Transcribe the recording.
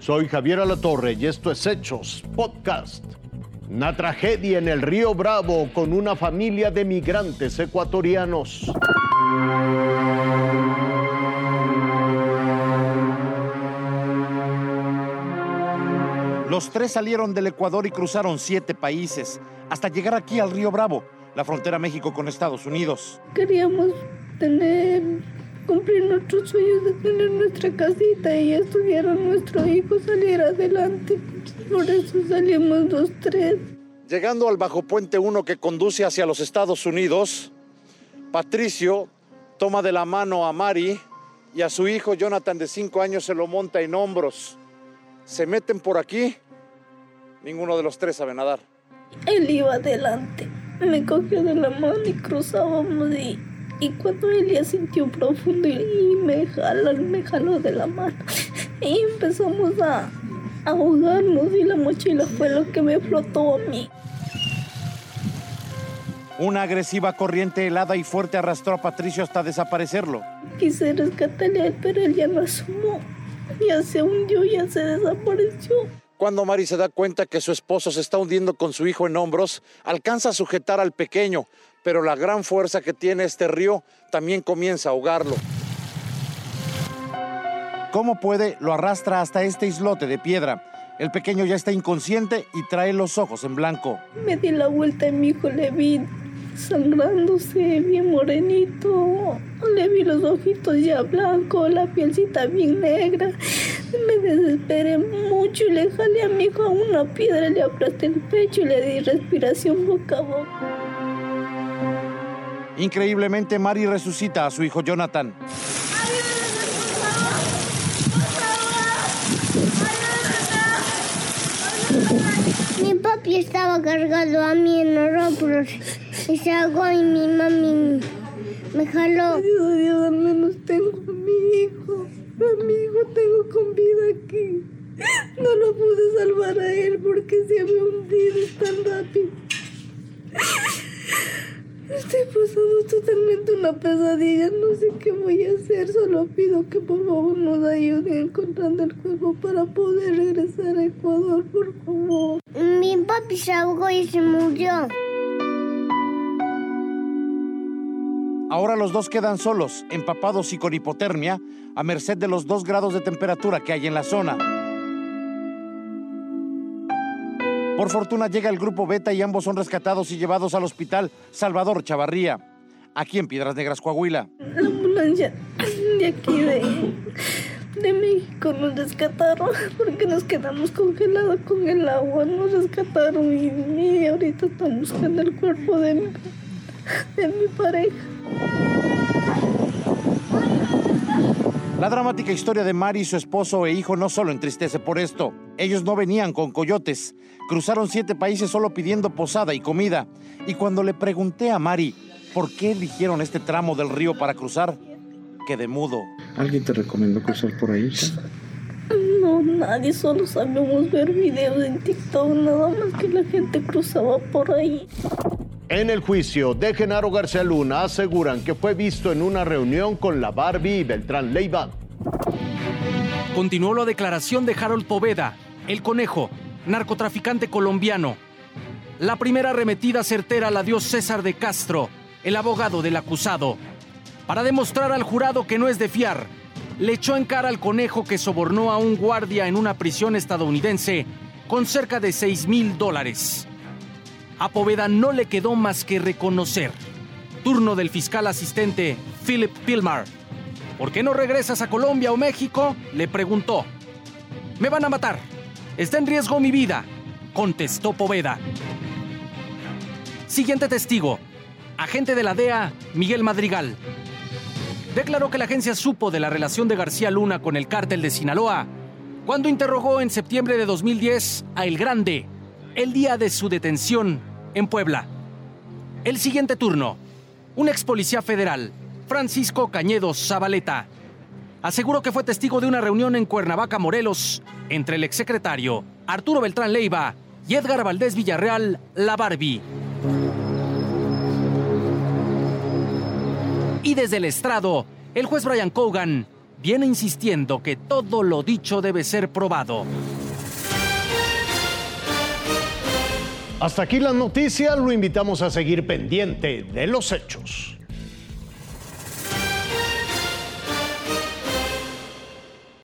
Soy Javier Alatorre y esto es Hechos Podcast. Una tragedia en el río Bravo con una familia de migrantes ecuatorianos. Los tres salieron del Ecuador y cruzaron siete países hasta llegar aquí al río Bravo, la frontera México con Estados Unidos. Queríamos tener, cumplir nuestros sueños de tener nuestra casita y estudiar a nuestro hijo, salir adelante. Por eso salimos los tres. Llegando al bajo puente 1 que conduce hacia los Estados Unidos, Patricio toma de la mano a Mari y a su hijo Jonathan de 5 años se lo monta en hombros. Se meten por aquí, ninguno de los tres sabe nadar. Él iba adelante, me cogió de la mano y cruzábamos y, y cuando él ya sintió profundo y, me jaló, me jaló de la mano y empezamos a ahogarnos y la mochila fue lo que me flotó a mí. Una agresiva corriente helada y fuerte arrastró a Patricio hasta desaparecerlo. Quise rescatarle a él, pero él ya no asumó. Ya se hundió, ya se desapareció. Cuando Mari se da cuenta que su esposo se está hundiendo con su hijo en hombros, alcanza a sujetar al pequeño, pero la gran fuerza que tiene este río también comienza a ahogarlo. ¿Cómo puede? Lo arrastra hasta este islote de piedra. El pequeño ya está inconsciente y trae los ojos en blanco. Me di la vuelta y mi hijo le vi sangrándose, bien morenito. Le vi los ojitos ya blancos, la pielcita bien negra. Me desesperé mucho y le jalé a mi hijo a una piedra, le aplasté el pecho y le di respiración boca a boca. Increíblemente, Mari resucita a su hijo Jonathan. Mi papi estaba cargado a mí en los hombros y se ahogó y mi mami me jaló. Dios, Dios, al menos tengo a mi hijo. A mi hijo tengo con vida aquí. No lo pude salvar a él porque se había hundido tan rápido. Estoy pasando totalmente una pesadilla. No sé qué voy a hacer. Solo pido que por favor nos ayuden encontrando el cuerpo para poder regresar a Ecuador, por favor. Mi papi se ahogó y se murió. Ahora los dos quedan solos, empapados y con hipotermia, a merced de los dos grados de temperatura que hay en la zona. Por fortuna llega el grupo Beta y ambos son rescatados y llevados al hospital Salvador Chavarría, aquí en Piedras Negras, Coahuila. La ambulancia de aquí de, de México nos rescataron porque nos quedamos congelados con el agua. Nos rescataron y, y ahorita estamos buscando el cuerpo de mi, de mi pareja. La dramática historia de Mari y su esposo e hijo no solo entristece por esto. Ellos no venían con coyotes. Cruzaron siete países solo pidiendo posada y comida. Y cuando le pregunté a Mari por qué eligieron este tramo del río para cruzar, quedé mudo. ¿Alguien te recomendó cruzar por ahí? No, nadie, solo sabemos ver videos en TikTok, nada más que la gente cruzaba por ahí. En el juicio de Genaro García Luna aseguran que fue visto en una reunión con la Barbie y Beltrán Leiva. Continuó la declaración de Harold Poveda, el conejo, narcotraficante colombiano. La primera arremetida certera la dio César de Castro, el abogado del acusado. Para demostrar al jurado que no es de fiar, le echó en cara al conejo que sobornó a un guardia en una prisión estadounidense con cerca de 6 mil dólares. A Poveda no le quedó más que reconocer. Turno del fiscal asistente Philip Pilmar. ¿Por qué no regresas a Colombia o México? Le preguntó. Me van a matar. Está en riesgo mi vida, contestó Poveda. Siguiente testigo. Agente de la DEA, Miguel Madrigal. Declaró que la agencia supo de la relación de García Luna con el cártel de Sinaloa cuando interrogó en septiembre de 2010 a El Grande, el día de su detención en Puebla. El siguiente turno, un ex policía federal, Francisco Cañedo Zabaleta, aseguró que fue testigo de una reunión en Cuernavaca, Morelos, entre el exsecretario Arturo Beltrán Leiva y Edgar Valdés Villarreal, la Barbie. Y desde el estrado, el juez Brian Cogan viene insistiendo que todo lo dicho debe ser probado. Hasta aquí la noticia, lo invitamos a seguir pendiente de los hechos.